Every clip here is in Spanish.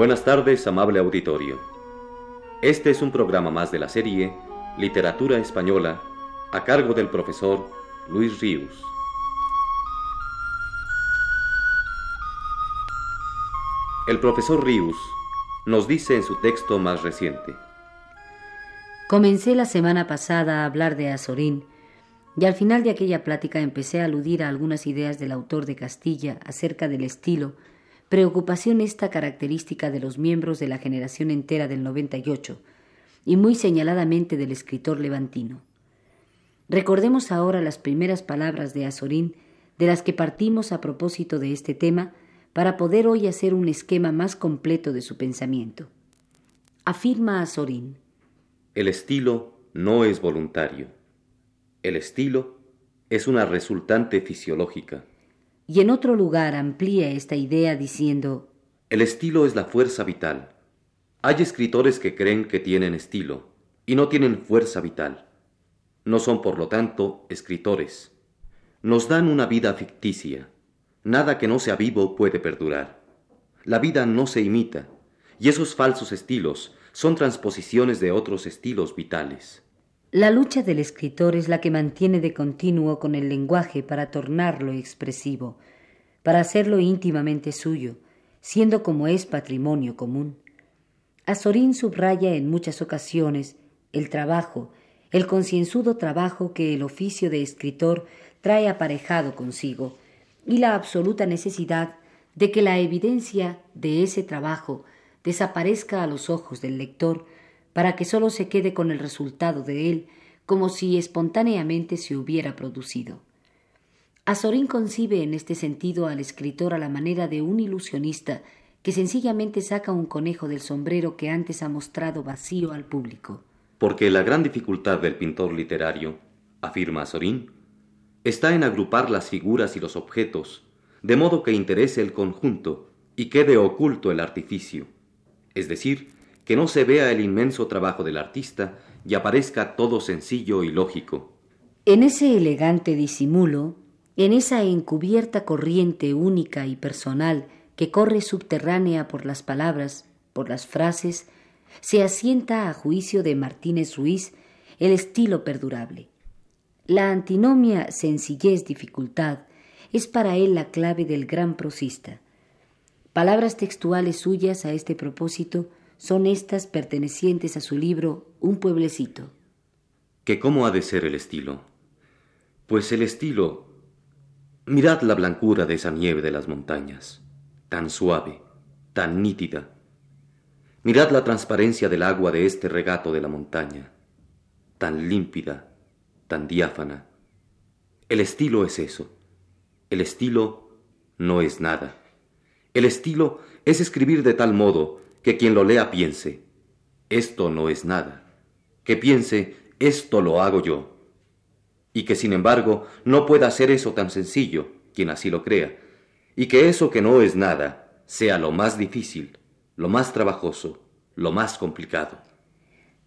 Buenas tardes, amable auditorio. Este es un programa más de la serie Literatura Española a cargo del profesor Luis Ríos. El profesor Ríos nos dice en su texto más reciente. Comencé la semana pasada a hablar de Azorín y al final de aquella plática empecé a aludir a algunas ideas del autor de Castilla acerca del estilo, preocupación esta característica de los miembros de la generación entera del 98 y muy señaladamente del escritor levantino. Recordemos ahora las primeras palabras de Azorín de las que partimos a propósito de este tema para poder hoy hacer un esquema más completo de su pensamiento. Afirma Azorín. El estilo no es voluntario. El estilo es una resultante fisiológica. Y en otro lugar amplía esta idea diciendo, El estilo es la fuerza vital. Hay escritores que creen que tienen estilo y no tienen fuerza vital. No son, por lo tanto, escritores. Nos dan una vida ficticia Nada que no sea vivo puede perdurar. La vida no se imita, y esos falsos estilos son transposiciones de otros estilos vitales. La lucha del escritor es la que mantiene de continuo con el lenguaje para tornarlo expresivo, para hacerlo íntimamente suyo, siendo como es patrimonio común. Azorín subraya en muchas ocasiones el trabajo, el concienzudo trabajo que el oficio de escritor trae aparejado consigo, y la absoluta necesidad de que la evidencia de ese trabajo desaparezca a los ojos del lector para que sólo se quede con el resultado de él como si espontáneamente se hubiera producido. Azorín concibe en este sentido al escritor a la manera de un ilusionista que sencillamente saca un conejo del sombrero que antes ha mostrado vacío al público. Porque la gran dificultad del pintor literario, afirma Azorín, está en agrupar las figuras y los objetos, de modo que interese el conjunto y quede oculto el artificio, es decir, que no se vea el inmenso trabajo del artista y aparezca todo sencillo y lógico. En ese elegante disimulo, en esa encubierta corriente única y personal que corre subterránea por las palabras, por las frases, se asienta a juicio de Martínez Ruiz el estilo perdurable. La antinomia sencillez-dificultad es para él la clave del gran prosista. Palabras textuales suyas a este propósito son estas pertenecientes a su libro Un pueblecito. ¿Que cómo ha de ser el estilo? Pues el estilo... Mirad la blancura de esa nieve de las montañas, tan suave, tan nítida. Mirad la transparencia del agua de este regato de la montaña, tan límpida, tan diáfana. El estilo es eso. El estilo no es nada. El estilo es escribir de tal modo que quien lo lea piense, esto no es nada. Que piense, esto lo hago yo. Y que sin embargo no pueda ser eso tan sencillo, quien así lo crea. Y que eso que no es nada sea lo más difícil, lo más trabajoso, lo más complicado.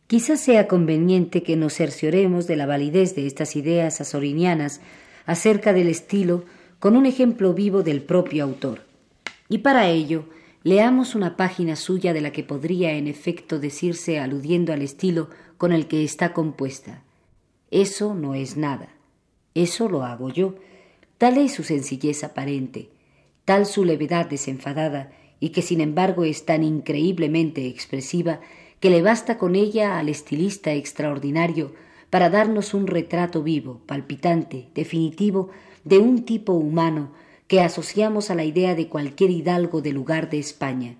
Quizás sea conveniente que nos cercioremos de la validez de estas ideas azorinianas acerca del estilo con un ejemplo vivo del propio autor. Y para ello, leamos una página suya de la que podría en efecto decirse aludiendo al estilo con el que está compuesta. Eso no es nada. Eso lo hago yo. Tal es su sencillez aparente, tal su levedad desenfadada, y que sin embargo es tan increíblemente expresiva que le basta con ella al estilista extraordinario para darnos un retrato vivo, palpitante, definitivo, de un tipo humano que asociamos a la idea de cualquier hidalgo del lugar de España,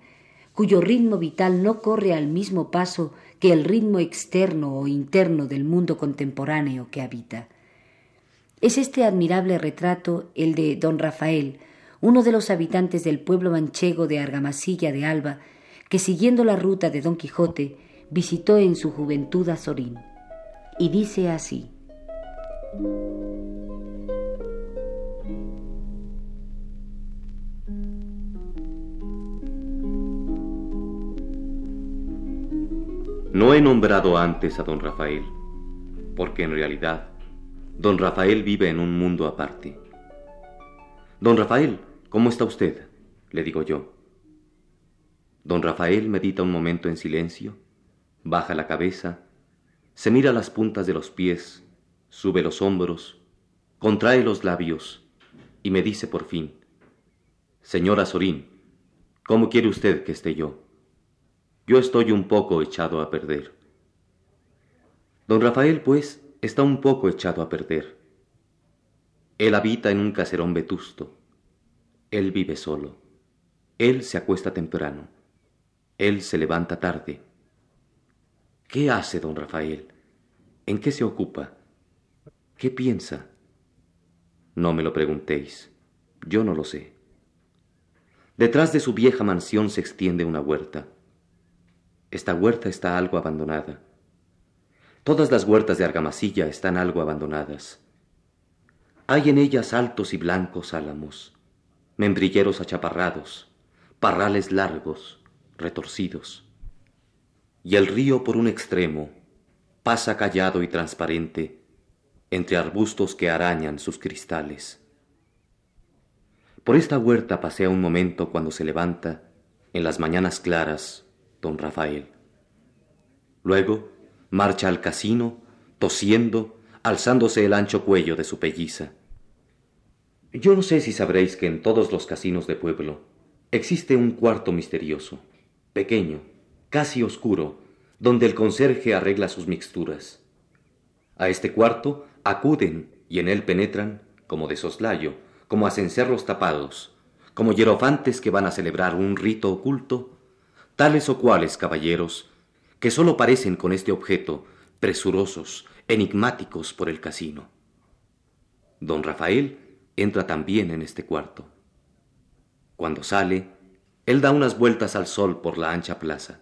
cuyo ritmo vital no corre al mismo paso que el ritmo externo o interno del mundo contemporáneo que habita. Es este admirable retrato el de don Rafael, uno de los habitantes del pueblo manchego de Argamasilla de Alba, que siguiendo la ruta de Don Quijote visitó en su juventud a Sorín. Y dice así. No he nombrado antes a don Rafael, porque en realidad don Rafael vive en un mundo aparte. Don Rafael, ¿cómo está usted? le digo yo. Don Rafael medita un momento en silencio, baja la cabeza, se mira las puntas de los pies, sube los hombros, contrae los labios y me dice por fin, Señora Sorín, ¿cómo quiere usted que esté yo? Yo estoy un poco echado a perder. Don Rafael, pues, está un poco echado a perder. Él habita en un caserón vetusto. Él vive solo. Él se acuesta temprano. Él se levanta tarde. ¿Qué hace don Rafael? ¿En qué se ocupa? ¿Qué piensa? No me lo preguntéis. Yo no lo sé. Detrás de su vieja mansión se extiende una huerta. Esta huerta está algo abandonada. Todas las huertas de Argamasilla están algo abandonadas. Hay en ellas altos y blancos álamos, membrilleros achaparrados, parrales largos, retorcidos. Y el río por un extremo pasa callado y transparente entre arbustos que arañan sus cristales. Por esta huerta pasea un momento cuando se levanta, en las mañanas claras, don Rafael. Luego marcha al casino, tosiendo, alzándose el ancho cuello de su pelliza. Yo no sé si sabréis que en todos los casinos de pueblo existe un cuarto misterioso pequeño, casi oscuro, donde el conserje arregla sus mixturas. A este cuarto acuden y en él penetran, como de soslayo, como a cencerros tapados, como hierofantes que van a celebrar un rito oculto, tales o cuales caballeros, que sólo parecen con este objeto, presurosos, enigmáticos por el casino. Don Rafael entra también en este cuarto. Cuando sale, él da unas vueltas al sol por la ancha plaza.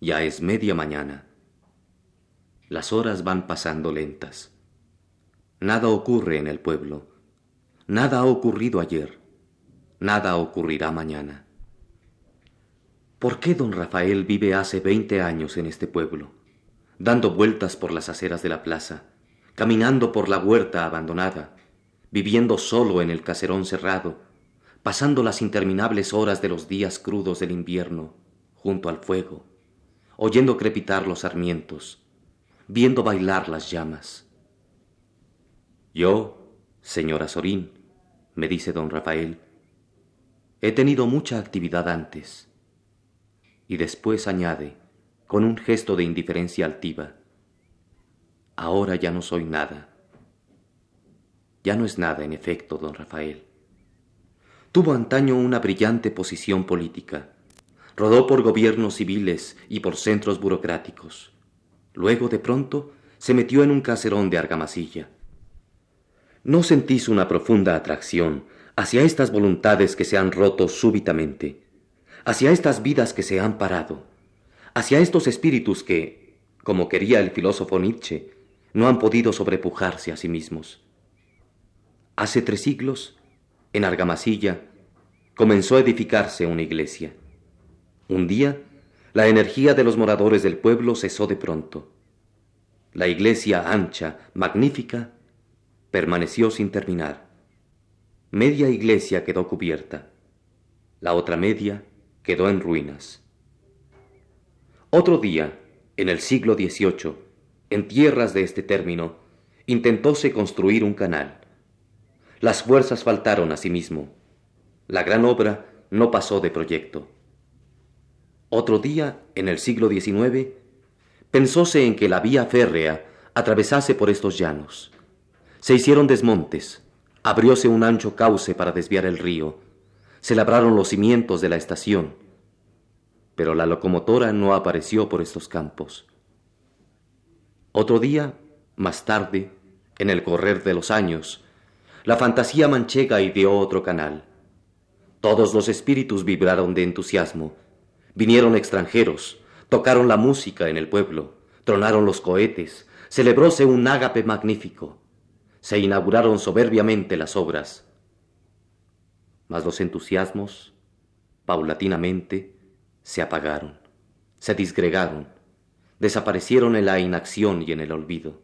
Ya es media mañana. Las horas van pasando lentas. Nada ocurre en el pueblo. Nada ha ocurrido ayer. Nada ocurrirá mañana. ¿Por qué don Rafael vive hace veinte años en este pueblo, dando vueltas por las aceras de la plaza, caminando por la huerta abandonada, viviendo solo en el caserón cerrado, pasando las interminables horas de los días crudos del invierno junto al fuego, oyendo crepitar los sarmientos, viendo bailar las llamas. Yo, señora Sorín, me dice don Rafael, he tenido mucha actividad antes. Y después añade, con un gesto de indiferencia altiva, ahora ya no soy nada. Ya no es nada, en efecto, don Rafael. Tuvo antaño una brillante posición política. Rodó por gobiernos civiles y por centros burocráticos. Luego, de pronto, se metió en un caserón de argamasilla. ¿No sentís una profunda atracción hacia estas voluntades que se han roto súbitamente, hacia estas vidas que se han parado, hacia estos espíritus que, como quería el filósofo Nietzsche, no han podido sobrepujarse a sí mismos? Hace tres siglos en Argamasilla, comenzó a edificarse una iglesia. Un día, la energía de los moradores del pueblo cesó de pronto. La iglesia ancha, magnífica, permaneció sin terminar. Media iglesia quedó cubierta. La otra media quedó en ruinas. Otro día, en el siglo XVIII, en tierras de este término, intentóse construir un canal. Las fuerzas faltaron a sí mismo. La gran obra no pasó de proyecto. Otro día, en el siglo XIX, pensóse en que la vía férrea atravesase por estos llanos. Se hicieron desmontes, abrióse un ancho cauce para desviar el río, se labraron los cimientos de la estación, pero la locomotora no apareció por estos campos. Otro día, más tarde, en el correr de los años, la fantasía manchega ideó otro canal. Todos los espíritus vibraron de entusiasmo. Vinieron extranjeros, tocaron la música en el pueblo, tronaron los cohetes, celebróse un ágape magnífico. Se inauguraron soberbiamente las obras. Mas los entusiasmos, paulatinamente, se apagaron, se disgregaron, desaparecieron en la inacción y en el olvido.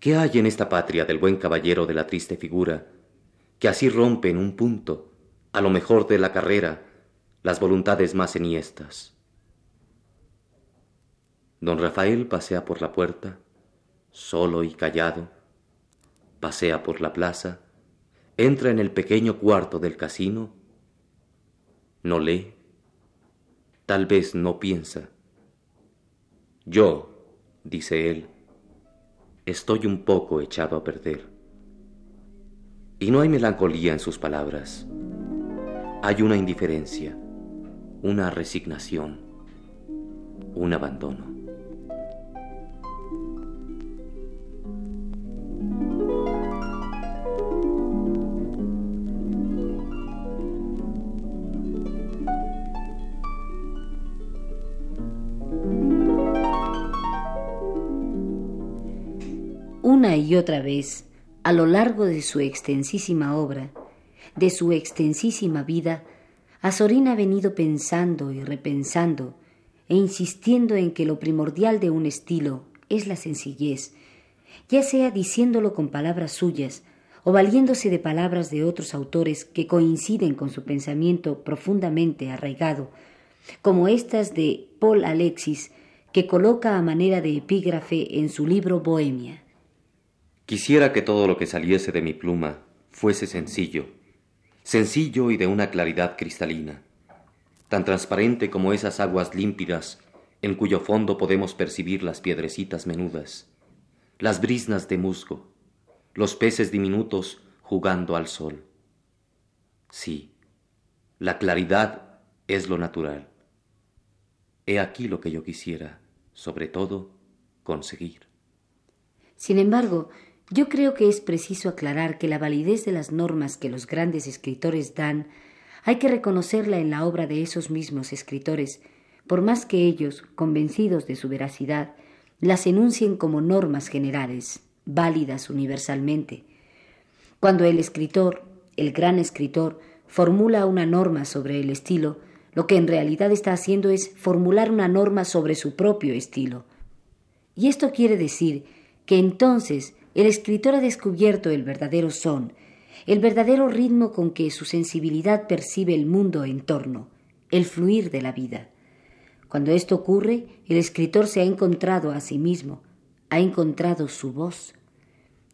¿Qué hay en esta patria del buen caballero de la triste figura, que así rompe en un punto, a lo mejor de la carrera, las voluntades más enhiestas. Don Rafael pasea por la puerta, solo y callado, pasea por la plaza, entra en el pequeño cuarto del casino, no lee, tal vez no piensa. Yo, dice él, estoy un poco echado a perder. Y no hay melancolía en sus palabras. Hay una indiferencia, una resignación, un abandono. Y otra vez, a lo largo de su extensísima obra, de su extensísima vida, Azorín ha venido pensando y repensando e insistiendo en que lo primordial de un estilo es la sencillez, ya sea diciéndolo con palabras suyas o valiéndose de palabras de otros autores que coinciden con su pensamiento profundamente arraigado, como estas de Paul Alexis, que coloca a manera de epígrafe en su libro Bohemia. Quisiera que todo lo que saliese de mi pluma fuese sencillo, sencillo y de una claridad cristalina, tan transparente como esas aguas límpidas en cuyo fondo podemos percibir las piedrecitas menudas, las brisnas de musgo, los peces diminutos jugando al sol. Sí, la claridad es lo natural. He aquí lo que yo quisiera, sobre todo, conseguir. Sin embargo, yo creo que es preciso aclarar que la validez de las normas que los grandes escritores dan hay que reconocerla en la obra de esos mismos escritores, por más que ellos, convencidos de su veracidad, las enuncien como normas generales, válidas universalmente. Cuando el escritor, el gran escritor, formula una norma sobre el estilo, lo que en realidad está haciendo es formular una norma sobre su propio estilo. Y esto quiere decir que entonces el escritor ha descubierto el verdadero son, el verdadero ritmo con que su sensibilidad percibe el mundo en torno, el fluir de la vida. Cuando esto ocurre, el escritor se ha encontrado a sí mismo, ha encontrado su voz.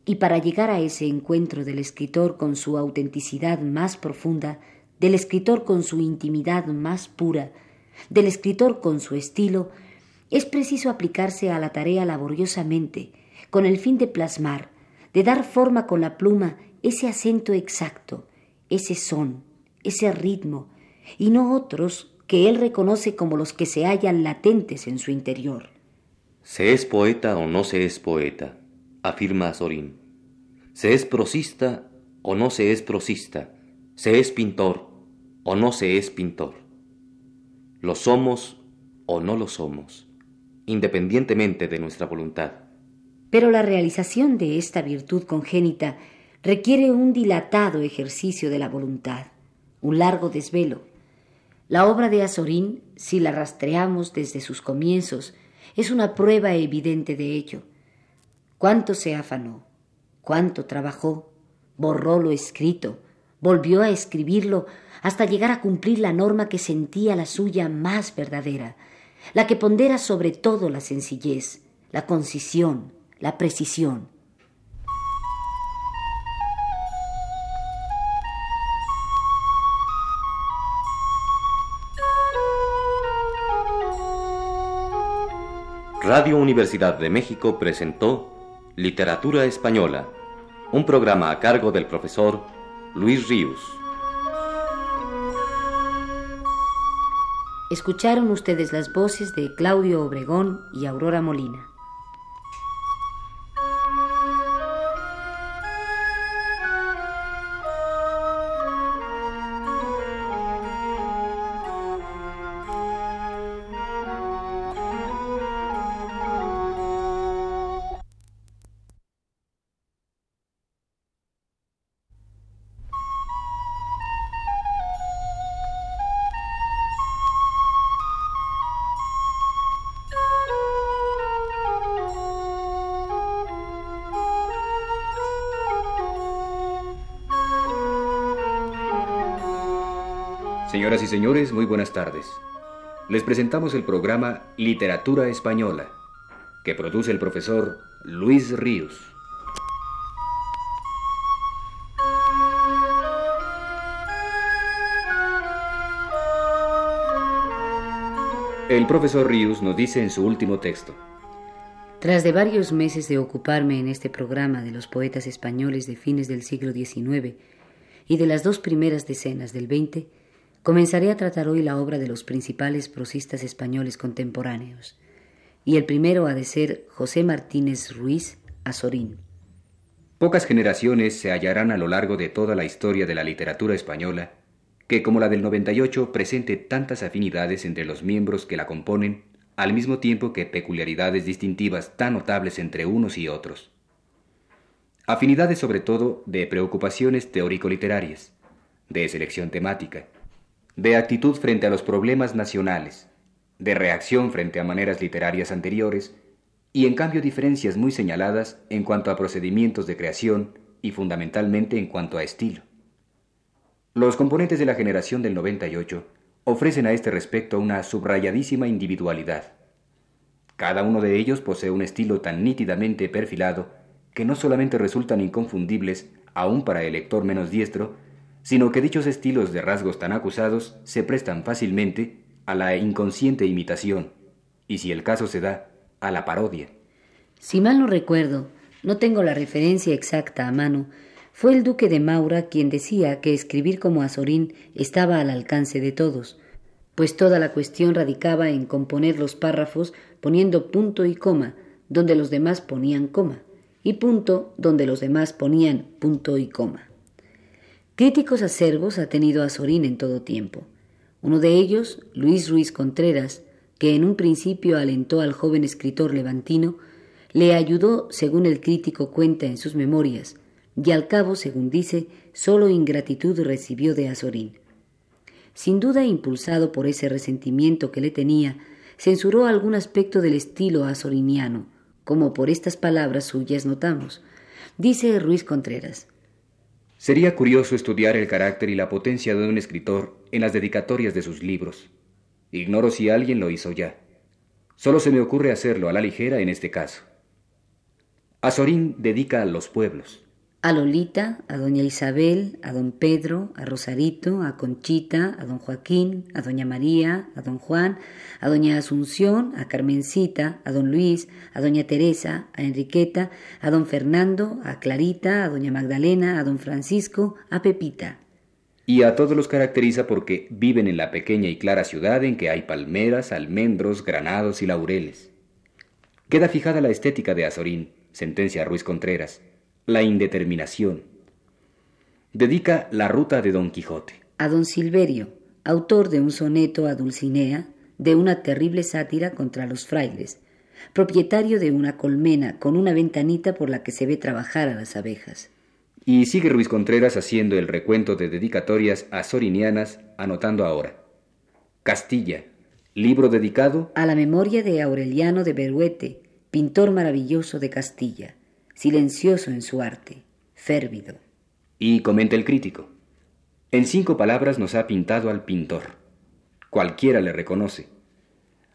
Y para llegar a ese encuentro del escritor con su autenticidad más profunda, del escritor con su intimidad más pura, del escritor con su estilo, es preciso aplicarse a la tarea laboriosamente, con el fin de plasmar, de dar forma con la pluma ese acento exacto, ese son, ese ritmo, y no otros que él reconoce como los que se hallan latentes en su interior. Se es poeta o no se es poeta, afirma Azorín. Se es prosista o no se es prosista, se es pintor o no se es pintor. Lo somos o no lo somos, independientemente de nuestra voluntad. Pero la realización de esta virtud congénita requiere un dilatado ejercicio de la voluntad, un largo desvelo. La obra de Azorín, si la rastreamos desde sus comienzos, es una prueba evidente de ello. Cuánto se afanó, cuánto trabajó, borró lo escrito, volvió a escribirlo hasta llegar a cumplir la norma que sentía la suya más verdadera, la que pondera sobre todo la sencillez, la concisión, la precisión. Radio Universidad de México presentó Literatura Española, un programa a cargo del profesor Luis Ríos. Escucharon ustedes las voces de Claudio Obregón y Aurora Molina. Señoras y señores, muy buenas tardes. Les presentamos el programa Literatura Española, que produce el profesor Luis Ríos. El profesor Ríos nos dice en su último texto. Tras de varios meses de ocuparme en este programa de los poetas españoles de fines del siglo XIX y de las dos primeras decenas del XX, comenzaré a tratar hoy la obra de los principales prosistas españoles contemporáneos, y el primero ha de ser José Martínez Ruiz Azorín. Pocas generaciones se hallarán a lo largo de toda la historia de la literatura española que, como la del 98, presente tantas afinidades entre los miembros que la componen, al mismo tiempo que peculiaridades distintivas tan notables entre unos y otros. Afinidades sobre todo de preocupaciones teórico-literarias, de selección temática, de actitud frente a los problemas nacionales, de reacción frente a maneras literarias anteriores, y en cambio diferencias muy señaladas en cuanto a procedimientos de creación y fundamentalmente en cuanto a estilo. Los componentes de la generación del 98 ofrecen a este respecto una subrayadísima individualidad. Cada uno de ellos posee un estilo tan nítidamente perfilado que no solamente resultan inconfundibles aún para el lector menos diestro, sino que dichos estilos de rasgos tan acusados se prestan fácilmente a la inconsciente imitación, y si el caso se da, a la parodia. Si mal no recuerdo, no tengo la referencia exacta a mano, fue el duque de Maura quien decía que escribir como Azorín estaba al alcance de todos, pues toda la cuestión radicaba en componer los párrafos poniendo punto y coma donde los demás ponían coma, y punto donde los demás ponían punto y coma. Críticos acervos ha tenido Azorín en todo tiempo. Uno de ellos, Luis Ruiz Contreras, que en un principio alentó al joven escritor levantino, le ayudó, según el crítico cuenta en sus memorias, y al cabo, según dice, solo ingratitud recibió de Azorín. Sin duda, impulsado por ese resentimiento que le tenía, censuró algún aspecto del estilo azoriniano, como por estas palabras suyas notamos. Dice Ruiz Contreras. Sería curioso estudiar el carácter y la potencia de un escritor en las dedicatorias de sus libros. Ignoro si alguien lo hizo ya. Solo se me ocurre hacerlo a la ligera en este caso. Azorín dedica a los pueblos a Lolita, a doña Isabel, a don Pedro, a Rosarito, a Conchita, a don Joaquín, a doña María, a don Juan, a doña Asunción, a Carmencita, a don Luis, a doña Teresa, a Enriqueta, a don Fernando, a Clarita, a doña Magdalena, a don Francisco, a Pepita. Y a todos los caracteriza porque viven en la pequeña y clara ciudad en que hay palmeras, almendros, granados y laureles. Queda fijada la estética de Azorín, sentencia Ruiz Contreras la indeterminación. Dedica la ruta de Don Quijote. A Don Silverio, autor de un soneto a Dulcinea, de una terrible sátira contra los frailes, propietario de una colmena con una ventanita por la que se ve trabajar a las abejas. Y sigue Ruiz Contreras haciendo el recuento de dedicatorias a sorinianas, anotando ahora. Castilla, libro dedicado a la memoria de Aureliano de Beruete, pintor maravilloso de Castilla silencioso en su arte, férvido. Y comenta el crítico, en cinco palabras nos ha pintado al pintor. Cualquiera le reconoce.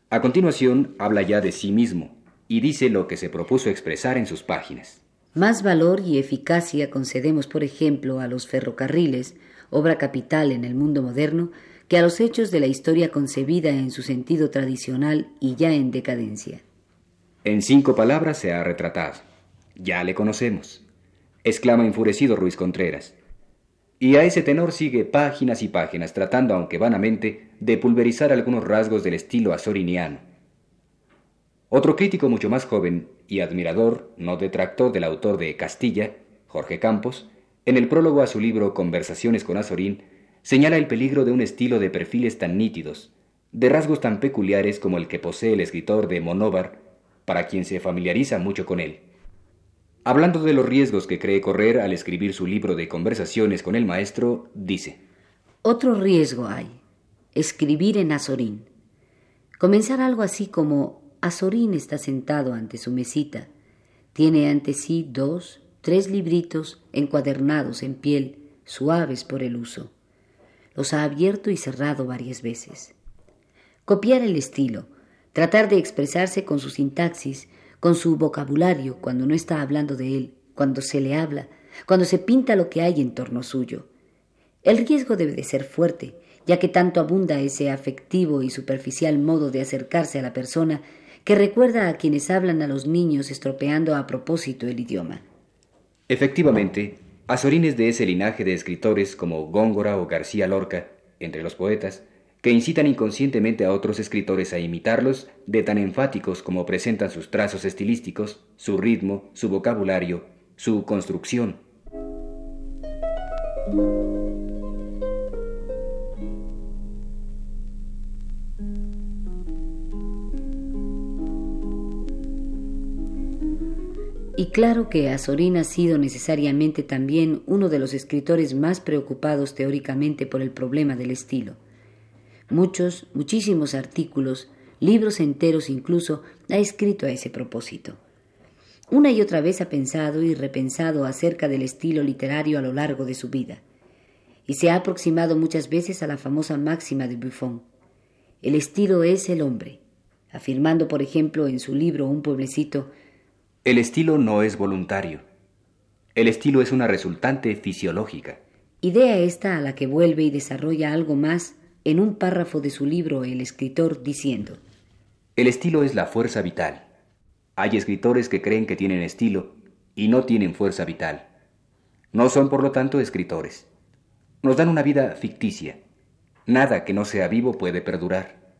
A continuación habla ya de sí mismo y dice lo que se propuso expresar en sus páginas. Más valor y eficacia concedemos, por ejemplo, a los ferrocarriles, obra capital en el mundo moderno, que a los hechos de la historia concebida en su sentido tradicional y ya en decadencia. En cinco palabras se ha retratado. Ya le conocemos, exclama enfurecido Ruiz Contreras. Y a ese tenor sigue páginas y páginas, tratando, aunque vanamente, de pulverizar algunos rasgos del estilo azoriniano. Otro crítico mucho más joven y admirador, no detractor del autor de Castilla, Jorge Campos, en el prólogo a su libro Conversaciones con Azorín, señala el peligro de un estilo de perfiles tan nítidos, de rasgos tan peculiares como el que posee el escritor de Monóvar, para quien se familiariza mucho con él. Hablando de los riesgos que cree correr al escribir su libro de conversaciones con el maestro, dice, Otro riesgo hay, escribir en Azorín. Comenzar algo así como Azorín está sentado ante su mesita, tiene ante sí dos, tres libritos encuadernados en piel, suaves por el uso. los ha abierto y cerrado varias veces. Copiar el estilo, tratar de expresarse con su sintaxis, con su vocabulario cuando no está hablando de él, cuando se le habla, cuando se pinta lo que hay en torno suyo. El riesgo debe de ser fuerte, ya que tanto abunda ese afectivo y superficial modo de acercarse a la persona que recuerda a quienes hablan a los niños estropeando a propósito el idioma. Efectivamente, Azorín es de ese linaje de escritores como Góngora o García Lorca, entre los poetas, que incitan inconscientemente a otros escritores a imitarlos, de tan enfáticos como presentan sus trazos estilísticos, su ritmo, su vocabulario, su construcción. Y claro que Azorín ha sido necesariamente también uno de los escritores más preocupados teóricamente por el problema del estilo. Muchos, muchísimos artículos, libros enteros incluso, ha escrito a ese propósito. Una y otra vez ha pensado y repensado acerca del estilo literario a lo largo de su vida, y se ha aproximado muchas veces a la famosa máxima de Buffon. El estilo es el hombre, afirmando, por ejemplo, en su libro Un pueblecito, el estilo no es voluntario. El estilo es una resultante fisiológica. Idea esta a la que vuelve y desarrolla algo más en un párrafo de su libro el escritor diciendo El estilo es la fuerza vital. Hay escritores que creen que tienen estilo y no tienen fuerza vital. No son por lo tanto escritores. Nos dan una vida ficticia. Nada que no sea vivo puede perdurar.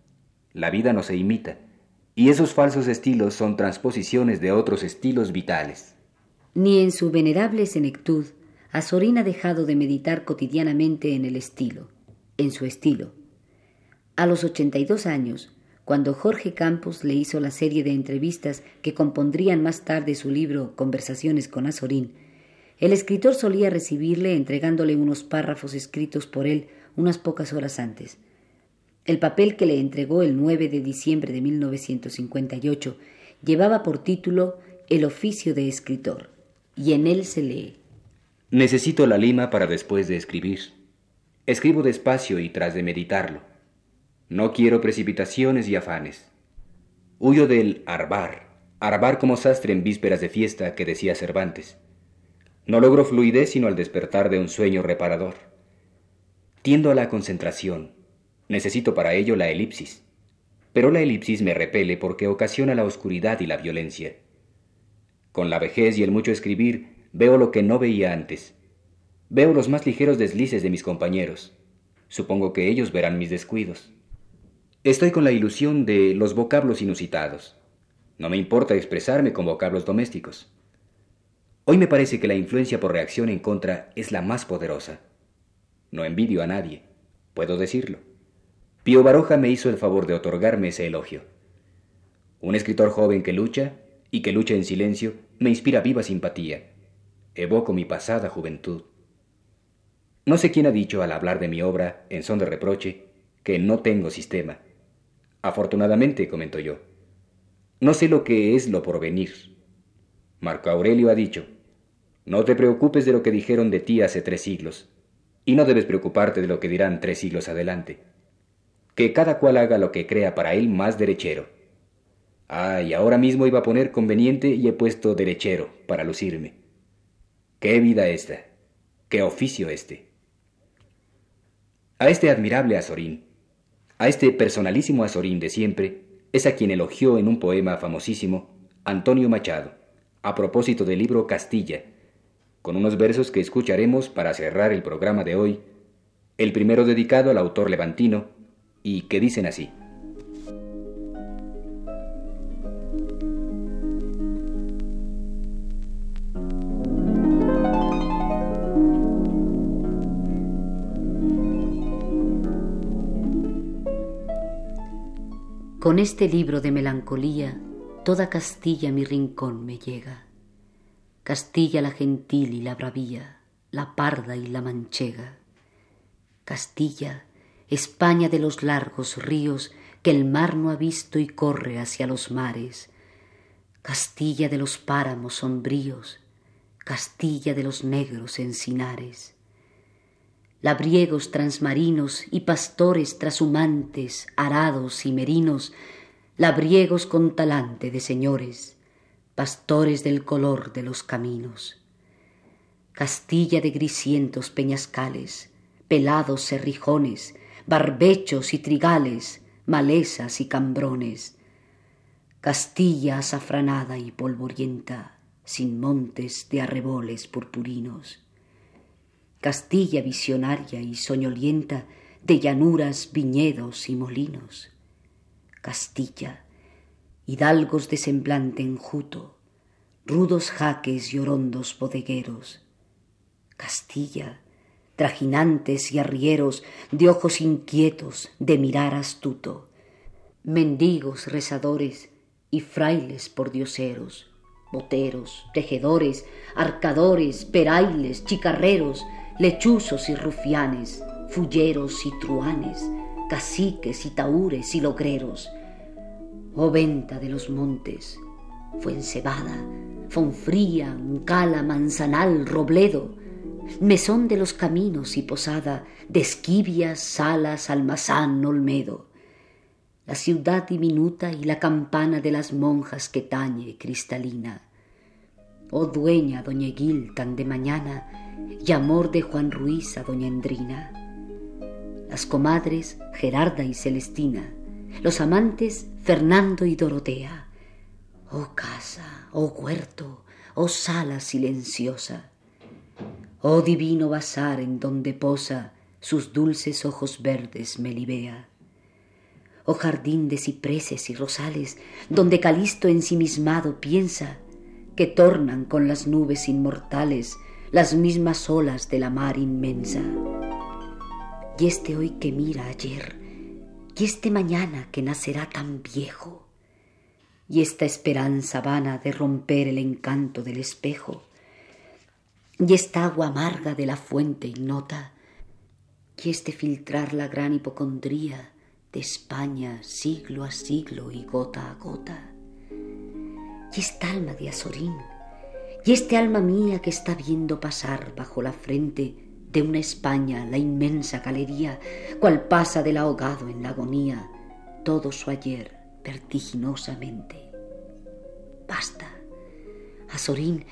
La vida no se imita y esos falsos estilos son transposiciones de otros estilos vitales. Ni en su venerable senectud, Azorín ha dejado de meditar cotidianamente en el estilo, en su estilo. A los 82 años, cuando Jorge Campos le hizo la serie de entrevistas que compondrían más tarde su libro Conversaciones con Azorín, el escritor solía recibirle entregándole unos párrafos escritos por él unas pocas horas antes. El papel que le entregó el 9 de diciembre de 1958 llevaba por título El oficio de escritor, y en él se lee Necesito la lima para después de escribir. Escribo despacio y tras de meditarlo. No quiero precipitaciones y afanes. Huyo del arbar, arbar como sastre en vísperas de fiesta que decía Cervantes. No logro fluidez sino al despertar de un sueño reparador. Tiendo a la concentración, Necesito para ello la elipsis. Pero la elipsis me repele porque ocasiona la oscuridad y la violencia. Con la vejez y el mucho escribir veo lo que no veía antes. Veo los más ligeros deslices de mis compañeros. Supongo que ellos verán mis descuidos. Estoy con la ilusión de los vocablos inusitados. No me importa expresarme con vocablos domésticos. Hoy me parece que la influencia por reacción en contra es la más poderosa. No envidio a nadie, puedo decirlo. Pío Baroja me hizo el favor de otorgarme ese elogio. Un escritor joven que lucha, y que lucha en silencio, me inspira viva simpatía. Evoco mi pasada juventud. No sé quién ha dicho al hablar de mi obra, en son de reproche, que no tengo sistema. Afortunadamente, comentó yo. No sé lo que es lo porvenir. Marco Aurelio ha dicho, no te preocupes de lo que dijeron de ti hace tres siglos, y no debes preocuparte de lo que dirán tres siglos adelante que cada cual haga lo que crea para él más derechero. Ay, ahora mismo iba a poner conveniente y he puesto derechero para lucirme. Qué vida esta, qué oficio este. A este admirable Azorín, a este personalísimo Azorín de siempre, es a quien elogió en un poema famosísimo Antonio Machado, a propósito del libro Castilla, con unos versos que escucharemos para cerrar el programa de hoy, el primero dedicado al autor levantino, y que dicen así. Con este libro de melancolía, toda Castilla mi rincón me llega. Castilla la gentil y la bravía, la parda y la manchega. Castilla, España de los largos ríos que el mar no ha visto y corre hacia los mares, Castilla de los páramos sombríos, Castilla de los negros encinares. Labriegos transmarinos y pastores trashumantes, arados y merinos, labriegos con talante de señores, pastores del color de los caminos. Castilla de grisientos peñascales, pelados cerrijones, barbechos y trigales, malezas y cambrones. Castilla azafranada y polvorienta, sin montes de arreboles purpurinos. Castilla visionaria y soñolienta de llanuras, viñedos y molinos. Castilla, hidalgos de semblante enjuto, rudos jaques y orondos bodegueros. Castilla, trajinantes y arrieros de ojos inquietos, de mirar astuto, mendigos rezadores y frailes pordioseros, boteros, tejedores, arcadores, perailes, chicarreros, lechuzos y rufianes, fulleros y truanes, caciques y taúres y logreros. Oh venta de los montes, Fuencebada, Fonfría, Uncala, Manzanal, Robledo, mesón de los caminos y posada de Esquivias, Salas, Almazán, Olmedo, la ciudad diminuta y la campana de las monjas que tañe cristalina. Oh dueña, doña Eguil, tan de mañana, y amor de Juan Ruiz a doña Endrina. Las comadres Gerarda y Celestina, los amantes Fernando y Dorotea. Oh casa, oh huerto, oh sala silenciosa, oh divino bazar en donde posa sus dulces ojos verdes Melibea. Oh jardín de cipreses y rosales, donde Calisto ensimismado piensa que tornan con las nubes inmortales las mismas olas de la mar inmensa. Y este hoy que mira ayer, y este mañana que nacerá tan viejo, y esta esperanza vana de romper el encanto del espejo, y esta agua amarga de la fuente ignota, y este filtrar la gran hipocondría de España siglo a siglo y gota a gota, y esta alma de Azorín, y este alma mía que está viendo pasar bajo la frente de una España la inmensa galería, cual pasa del ahogado en la agonía todo su ayer vertiginosamente. Basta, Azorín,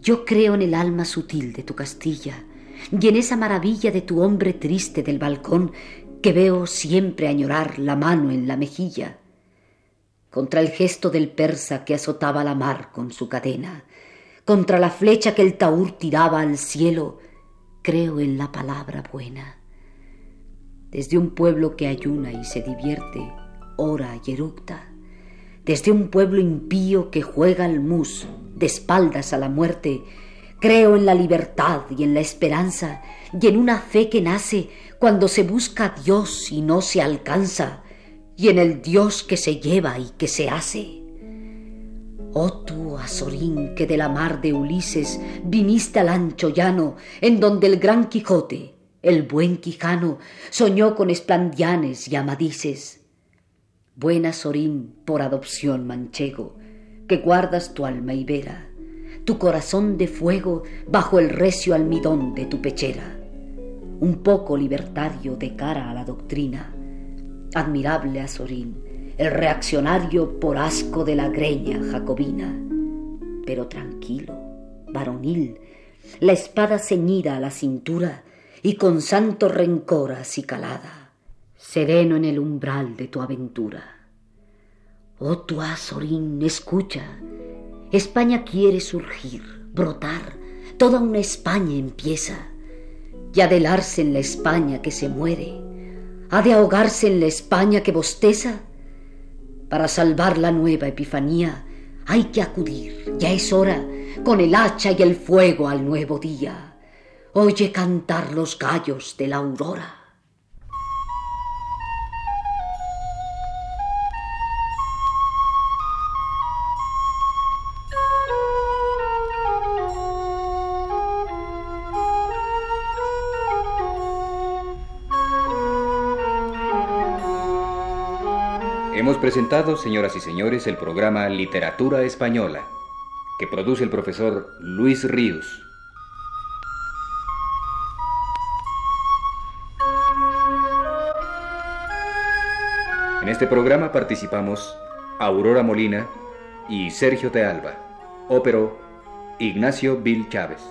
yo creo en el alma sutil de tu Castilla y en esa maravilla de tu hombre triste del balcón que veo siempre añorar la mano en la mejilla, contra el gesto del persa que azotaba la mar con su cadena, contra la flecha que el taur tiraba al cielo, creo en la palabra buena. Desde un pueblo que ayuna y se divierte, ora y eructa, desde un pueblo impío que juega al mus, de espaldas a la muerte, creo en la libertad y en la esperanza, y en una fe que nace cuando se busca a Dios y no se alcanza, y en el Dios que se lleva y que se hace. Oh tú, Azorín, que de la mar de Ulises viniste al ancho llano, en donde el gran Quijote, el buen Quijano, soñó con esplandianes y amadises. Buen Azorín, por adopción manchego, que guardas tu alma ibera, tu corazón de fuego bajo el recio almidón de tu pechera, un poco libertario de cara a la doctrina, admirable Azorín, el reaccionario por asco de la greña jacobina, pero tranquilo, varonil, la espada ceñida a la cintura y con santo rencor acicalada, sereno en el umbral de tu aventura. Oh tu Azorín, escucha, España quiere surgir, brotar, toda una España empieza, y adelarse en la España que se muere, ha de ahogarse en la España que bosteza, para salvar la nueva Epifanía hay que acudir, ya es hora, con el hacha y el fuego al nuevo día. Oye cantar los gallos de la aurora. Hemos presentado, señoras y señores, el programa Literatura Española, que produce el profesor Luis Ríos. En este programa participamos Aurora Molina y Sergio de Alba, ópero Ignacio Bill Chávez.